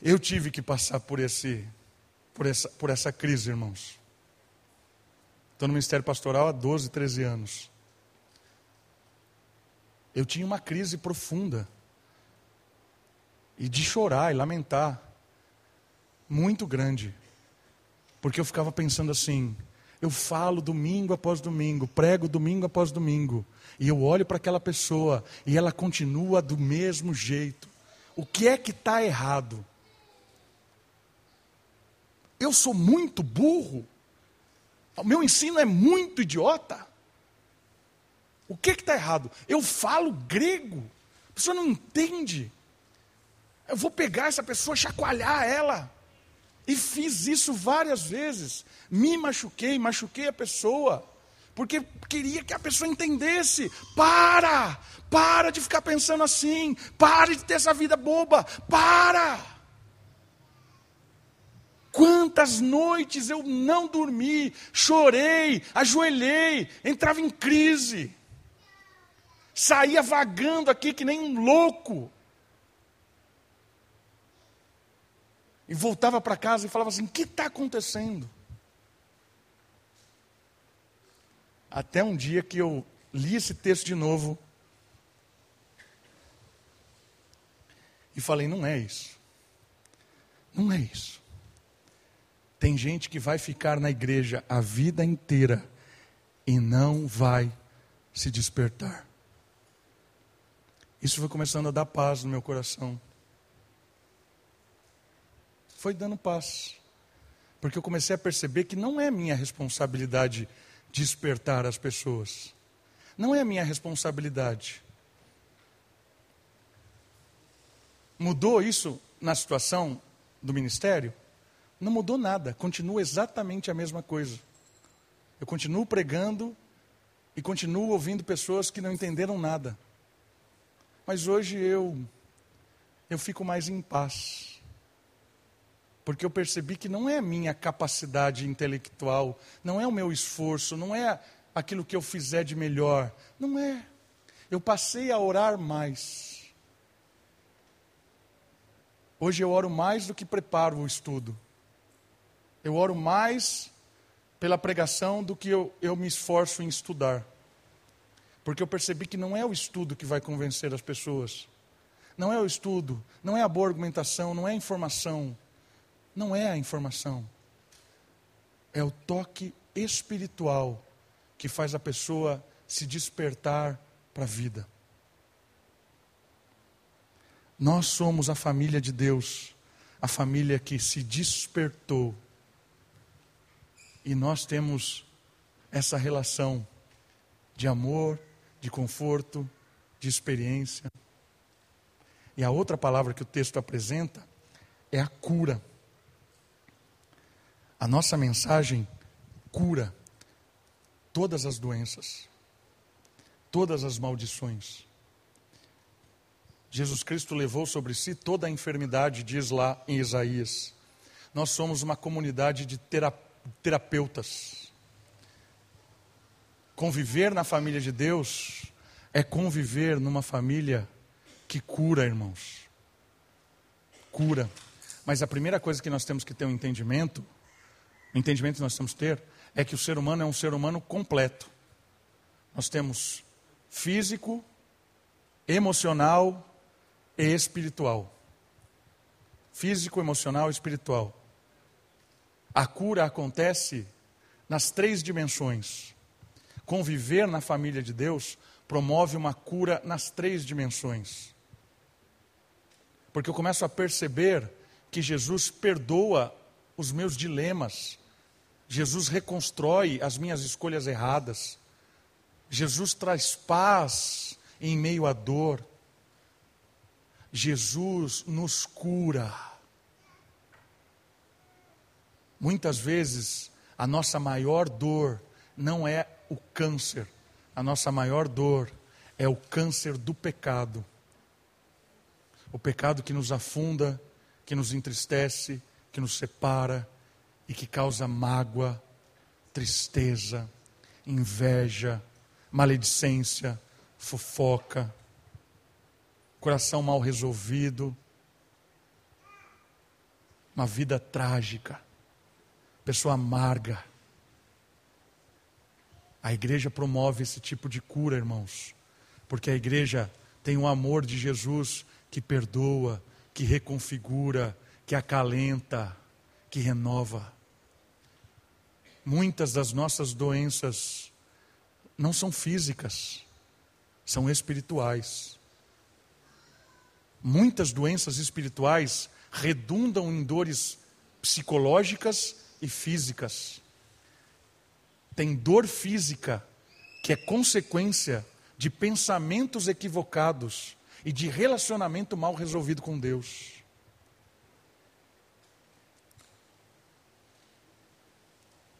Eu tive que passar por esse por essa, por essa crise, irmãos. Estou no Ministério Pastoral há 12, 13 anos. Eu tinha uma crise profunda e de chorar e lamentar, muito grande, porque eu ficava pensando assim: eu falo domingo após domingo, prego domingo após domingo, e eu olho para aquela pessoa e ela continua do mesmo jeito. O que é que está errado? Eu sou muito burro? O meu ensino é muito idiota? O que está errado? Eu falo grego, a pessoa não entende. Eu vou pegar essa pessoa, chacoalhar ela. E fiz isso várias vezes. Me machuquei, machuquei a pessoa. Porque queria que a pessoa entendesse. Para! Para de ficar pensando assim. Para de ter essa vida boba. Para! Quantas noites eu não dormi, chorei, ajoelhei, entrava em crise, saía vagando aqui que nem um louco. E voltava para casa e falava assim: o que está acontecendo? Até um dia que eu li esse texto de novo e falei: não é isso. Não é isso. Tem gente que vai ficar na igreja a vida inteira e não vai se despertar. Isso foi começando a dar paz no meu coração foi dando paz. Porque eu comecei a perceber que não é minha responsabilidade despertar as pessoas. Não é minha responsabilidade. Mudou isso na situação do ministério? Não mudou nada, continua exatamente a mesma coisa. Eu continuo pregando e continuo ouvindo pessoas que não entenderam nada. Mas hoje eu eu fico mais em paz porque eu percebi que não é a minha capacidade intelectual, não é o meu esforço, não é aquilo que eu fizer de melhor, não é. Eu passei a orar mais. Hoje eu oro mais do que preparo o estudo. Eu oro mais pela pregação do que eu, eu me esforço em estudar. Porque eu percebi que não é o estudo que vai convencer as pessoas. Não é o estudo, não é a boa argumentação, não é a informação não é a informação, é o toque espiritual que faz a pessoa se despertar para a vida. Nós somos a família de Deus, a família que se despertou. E nós temos essa relação de amor, de conforto, de experiência. E a outra palavra que o texto apresenta é a cura. A nossa mensagem cura todas as doenças, todas as maldições. Jesus Cristo levou sobre si toda a enfermidade, diz lá em Isaías. Nós somos uma comunidade de terapeutas. Conviver na família de Deus é conviver numa família que cura, irmãos. Cura. Mas a primeira coisa que nós temos que ter um entendimento, o entendimento que nós temos que ter, é que o ser humano é um ser humano completo. Nós temos físico, emocional e espiritual. Físico, emocional e espiritual. A cura acontece nas três dimensões. Conviver na família de Deus promove uma cura nas três dimensões. Porque eu começo a perceber que Jesus perdoa os meus dilemas, Jesus reconstrói as minhas escolhas erradas, Jesus traz paz em meio à dor, Jesus nos cura. Muitas vezes a nossa maior dor não é o câncer, a nossa maior dor é o câncer do pecado. O pecado que nos afunda, que nos entristece, que nos separa e que causa mágoa, tristeza, inveja, maledicência, fofoca, coração mal resolvido, uma vida trágica, pessoa amarga. A igreja promove esse tipo de cura, irmãos, porque a igreja tem o amor de Jesus que perdoa, que reconfigura, que acalenta, que renova. Muitas das nossas doenças não são físicas, são espirituais. Muitas doenças espirituais redundam em dores psicológicas e físicas. Tem dor física que é consequência de pensamentos equivocados e de relacionamento mal resolvido com Deus.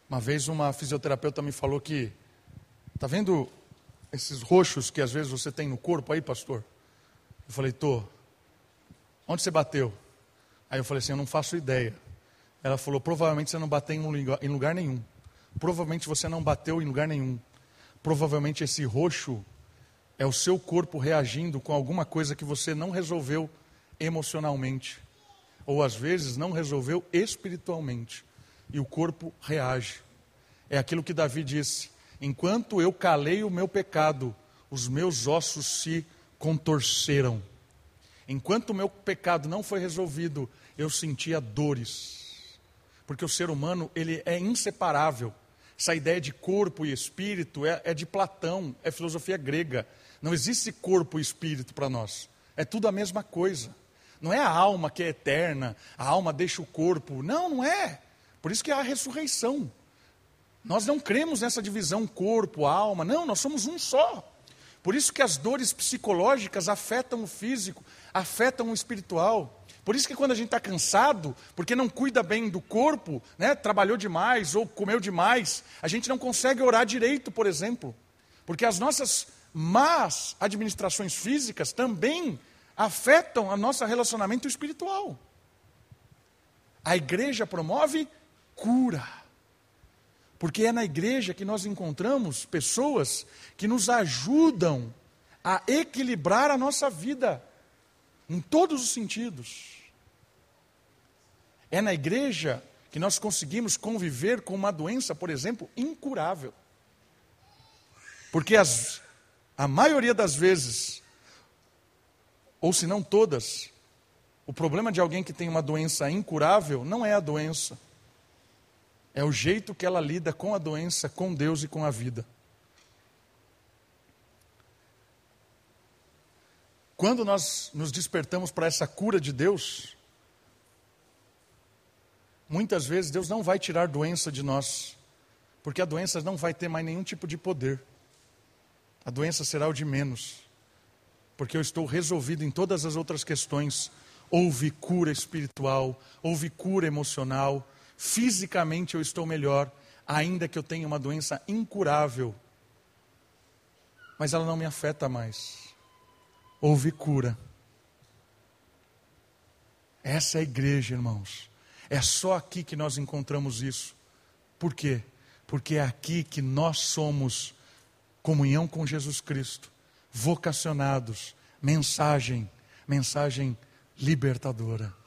Uma vez uma fisioterapeuta me falou que, tá vendo esses roxos que às vezes você tem no corpo aí, pastor? Eu falei, tô. Onde você bateu? Aí eu falei assim, eu não faço ideia. Ela falou, provavelmente você não bateu em lugar nenhum. Provavelmente você não bateu em lugar nenhum. Provavelmente esse roxo é o seu corpo reagindo com alguma coisa que você não resolveu emocionalmente. Ou às vezes não resolveu espiritualmente. E o corpo reage. É aquilo que Davi disse: Enquanto eu calei o meu pecado, os meus ossos se contorceram. Enquanto o meu pecado não foi resolvido, eu sentia dores. Porque o ser humano, ele é inseparável. Essa ideia de corpo e espírito é, é de Platão, é filosofia grega. Não existe corpo e espírito para nós. É tudo a mesma coisa. Não é a alma que é eterna, a alma deixa o corpo. Não, não é. Por isso que há a ressurreição. Nós não cremos nessa divisão corpo, alma. Não, nós somos um só. Por isso que as dores psicológicas afetam o físico, afetam o espiritual. Por isso que quando a gente está cansado, porque não cuida bem do corpo, né, trabalhou demais ou comeu demais, a gente não consegue orar direito, por exemplo. Porque as nossas más administrações físicas também afetam o nosso relacionamento espiritual. A igreja promove cura. Porque é na igreja que nós encontramos pessoas que nos ajudam a equilibrar a nossa vida, em todos os sentidos. É na igreja que nós conseguimos conviver com uma doença, por exemplo, incurável. Porque as, a maioria das vezes, ou se não todas, o problema de alguém que tem uma doença incurável não é a doença, é o jeito que ela lida com a doença, com Deus e com a vida. Quando nós nos despertamos para essa cura de Deus, muitas vezes Deus não vai tirar doença de nós, porque a doença não vai ter mais nenhum tipo de poder. a doença será o de menos, porque eu estou resolvido em todas as outras questões. Houve cura espiritual, houve cura emocional, fisicamente eu estou melhor, ainda que eu tenha uma doença incurável, mas ela não me afeta mais. Houve cura. Essa é a igreja, irmãos. É só aqui que nós encontramos isso. Por quê? Porque é aqui que nós somos comunhão com Jesus Cristo, vocacionados, mensagem, mensagem libertadora.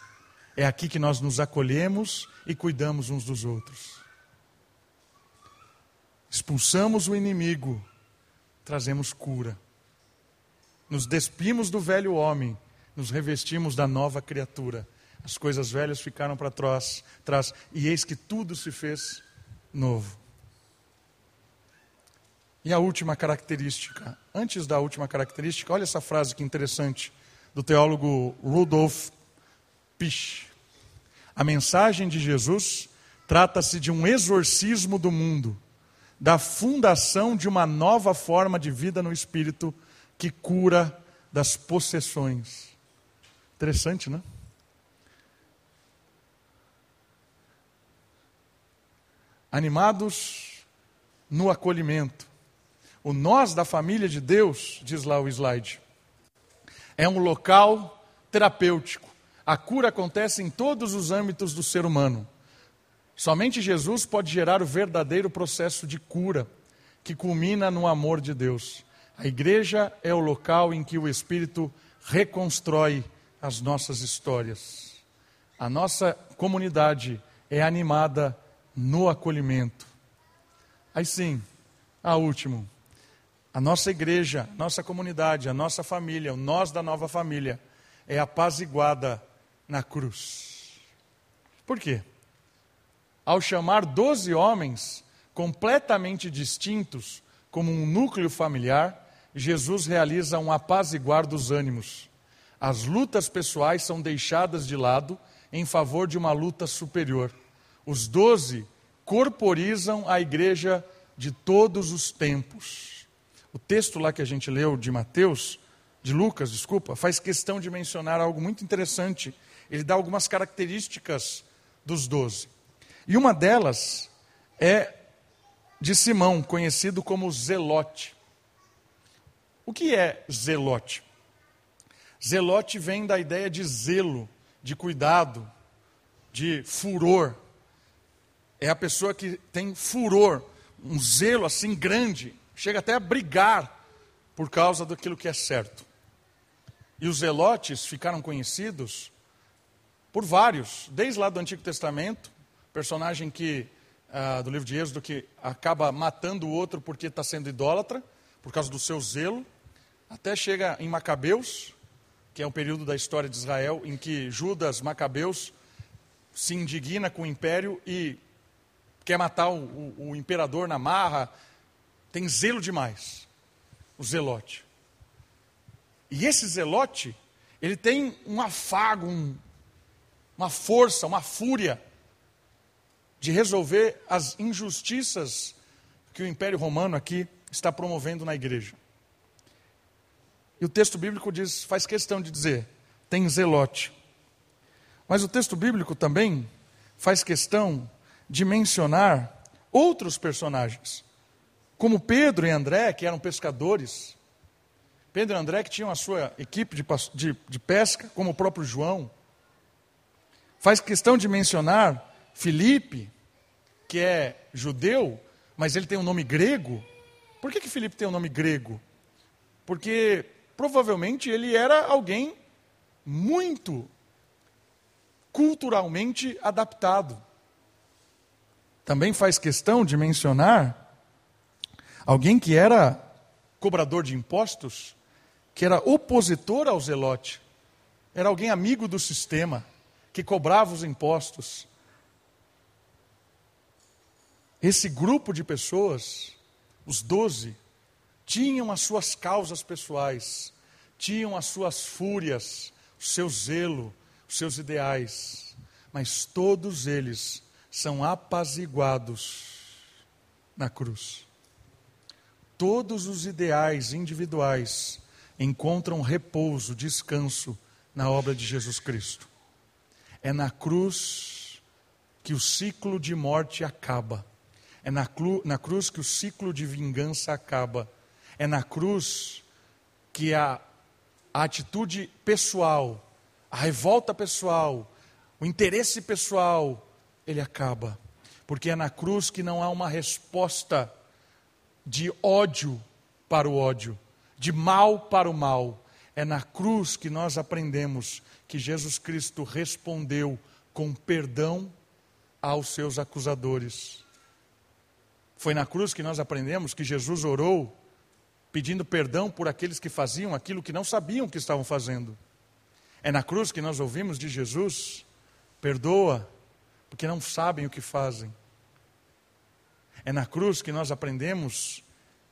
É aqui que nós nos acolhemos e cuidamos uns dos outros. Expulsamos o inimigo, trazemos cura. Nos despimos do velho homem, nos revestimos da nova criatura. As coisas velhas ficaram para trás, trás, e eis que tudo se fez novo. E a última característica, antes da última característica, olha essa frase que interessante do teólogo Rudolf Pisch. A mensagem de Jesus trata-se de um exorcismo do mundo da fundação de uma nova forma de vida no espírito que cura das possessões. Interessante, né? Animados no acolhimento. O nós da família de Deus, diz lá o slide, é um local terapêutico. A cura acontece em todos os âmbitos do ser humano. Somente Jesus pode gerar o verdadeiro processo de cura, que culmina no amor de Deus. A igreja é o local em que o Espírito reconstrói as nossas histórias. A nossa comunidade é animada no acolhimento. Aí sim, a último. A nossa igreja, nossa comunidade, a nossa família, o nós da nova família, é apaziguada na cruz. Por quê? ao chamar doze homens completamente distintos como um núcleo familiar, Jesus realiza um apaziguar dos ânimos. As lutas pessoais são deixadas de lado em favor de uma luta superior. Os doze corporizam a igreja de todos os tempos. O texto lá que a gente leu de Mateus, de Lucas, desculpa, faz questão de mencionar algo muito interessante. Ele dá algumas características dos doze. E uma delas é de Simão, conhecido como Zelote. O que é Zelote? Zelote vem da ideia de zelo, de cuidado, de furor. É a pessoa que tem furor, um zelo assim grande, chega até a brigar por causa daquilo que é certo. E os zelotes ficaram conhecidos por vários, desde lá do Antigo Testamento, personagem que uh, do livro de Êxodo que acaba matando o outro porque está sendo idólatra, por causa do seu zelo, até chega em Macabeus, que é um período da história de Israel em que Judas Macabeus se indigna com o império e quer matar o, o, o imperador na marra, tem zelo demais, o zelote. E esse zelote, ele tem um afago, um, uma força, uma fúria de resolver as injustiças que o Império Romano aqui está promovendo na igreja. E o texto bíblico diz, faz questão de dizer, tem zelote. Mas o texto bíblico também faz questão de mencionar outros personagens, como Pedro e André, que eram pescadores. Pedro e André, que tinham a sua equipe de, de, de pesca, como o próprio João. Faz questão de mencionar Filipe, que é judeu, mas ele tem um nome grego. Por que, que Filipe tem um nome grego? Porque provavelmente ele era alguém muito culturalmente adaptado. Também faz questão de mencionar alguém que era cobrador de impostos, que era opositor ao zelote, era alguém amigo do sistema, que cobrava os impostos. Esse grupo de pessoas, os doze, tinham as suas causas pessoais, tinham as suas fúrias, o seu zelo, os seus ideais, mas todos eles são apaziguados na cruz. todos os ideais individuais encontram repouso, descanso na obra de Jesus Cristo. É na cruz que o ciclo de morte acaba. É na, cru, na cruz que o ciclo de vingança acaba. É na cruz que a, a atitude pessoal, a revolta pessoal, o interesse pessoal, ele acaba. Porque é na cruz que não há uma resposta de ódio para o ódio, de mal para o mal. É na cruz que nós aprendemos que Jesus Cristo respondeu com perdão aos seus acusadores. Foi na cruz que nós aprendemos que Jesus orou pedindo perdão por aqueles que faziam aquilo que não sabiam que estavam fazendo. É na cruz que nós ouvimos de Jesus: perdoa, porque não sabem o que fazem. É na cruz que nós aprendemos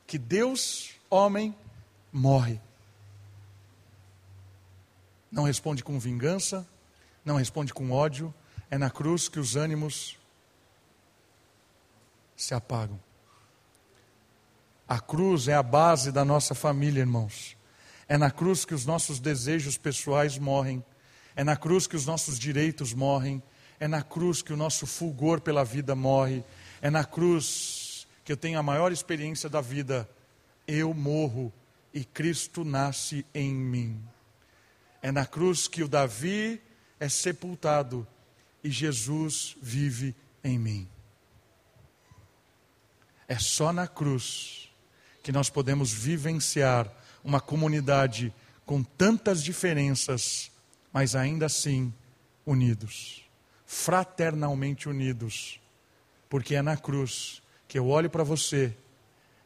que Deus, homem, morre. Não responde com vingança, não responde com ódio. É na cruz que os ânimos se apagam. A cruz é a base da nossa família, irmãos. É na cruz que os nossos desejos pessoais morrem. É na cruz que os nossos direitos morrem. É na cruz que o nosso fulgor pela vida morre. É na cruz que eu tenho a maior experiência da vida. Eu morro e Cristo nasce em mim. É na cruz que o Davi é sepultado e Jesus vive em mim. É só na cruz que nós podemos vivenciar uma comunidade com tantas diferenças, mas ainda assim unidos, fraternalmente unidos, porque é na cruz que eu olho para você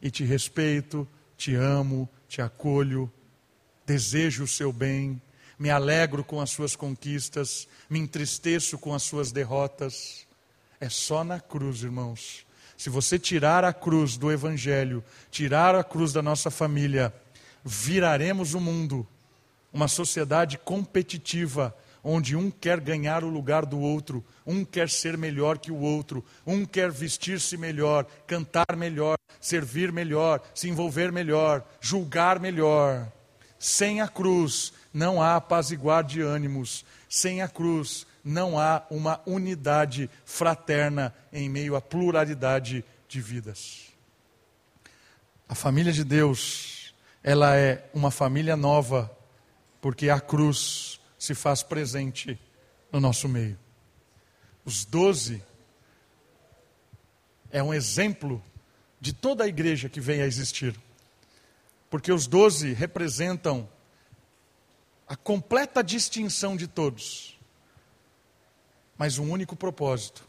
e te respeito, te amo, te acolho, desejo o seu bem, me alegro com as suas conquistas, me entristeço com as suas derrotas. É só na cruz, irmãos. Se você tirar a cruz do Evangelho, tirar a cruz da nossa família, viraremos o mundo uma sociedade competitiva, onde um quer ganhar o lugar do outro, um quer ser melhor que o outro, um quer vestir-se melhor, cantar melhor, servir melhor, se envolver melhor, julgar melhor. Sem a cruz não há apaziguar de ânimos, sem a cruz não há uma unidade fraterna em meio à pluralidade de vidas. A família de Deus, ela é uma família nova, porque a cruz se faz presente no nosso meio. Os doze é um exemplo de toda a igreja que vem a existir. Porque os doze representam a completa distinção de todos, mas um único propósito: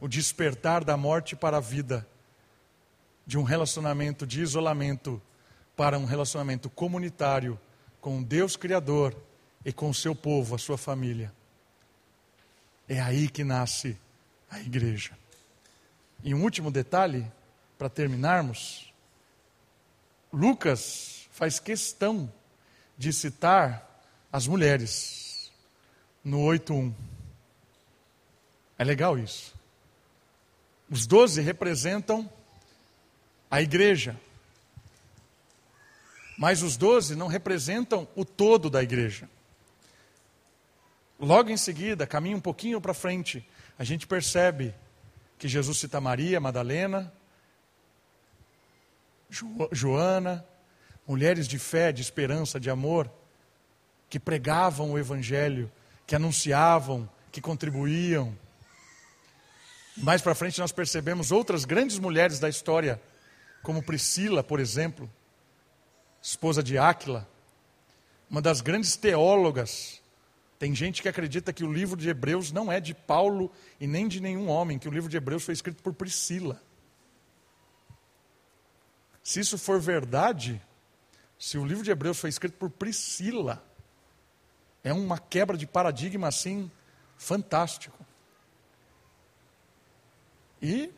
o despertar da morte para a vida, de um relacionamento de isolamento para um relacionamento comunitário com Deus Criador e com o seu povo, a sua família. É aí que nasce a igreja. E um último detalhe, para terminarmos: Lucas faz questão de citar as mulheres no 8.1. É legal isso. Os doze representam a igreja. Mas os doze não representam o todo da igreja. Logo em seguida, caminha um pouquinho para frente, a gente percebe que Jesus cita Maria, Madalena, jo Joana, mulheres de fé, de esperança, de amor, que pregavam o Evangelho, que anunciavam, que contribuíam. Mais para frente nós percebemos outras grandes mulheres da história, como Priscila, por exemplo, esposa de Áquila, uma das grandes teólogas. Tem gente que acredita que o livro de Hebreus não é de Paulo e nem de nenhum homem, que o livro de Hebreus foi escrito por Priscila. Se isso for verdade, se o livro de Hebreus foi escrito por Priscila, é uma quebra de paradigma assim fantástico. E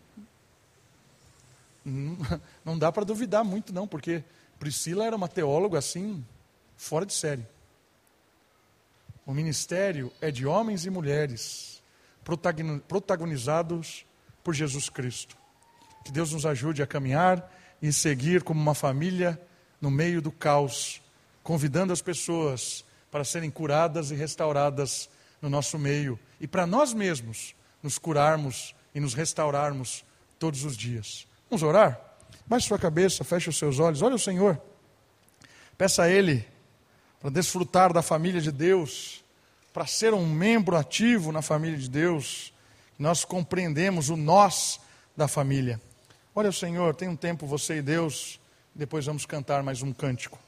[laughs] não dá para duvidar muito não, porque Priscila era uma teóloga assim fora de série. O ministério é de homens e mulheres protagonizados por Jesus Cristo. Que Deus nos ajude a caminhar e seguir como uma família no meio do caos, convidando as pessoas para serem curadas e restauradas no nosso meio e para nós mesmos nos curarmos e nos restaurarmos todos os dias. Vamos orar? Baixe sua cabeça, feche os seus olhos, olha o Senhor. Peça a Ele para desfrutar da família de Deus, para ser um membro ativo na família de Deus. Nós compreendemos o nós da família. Olha, Senhor, tem um tempo você e Deus, depois vamos cantar mais um cântico.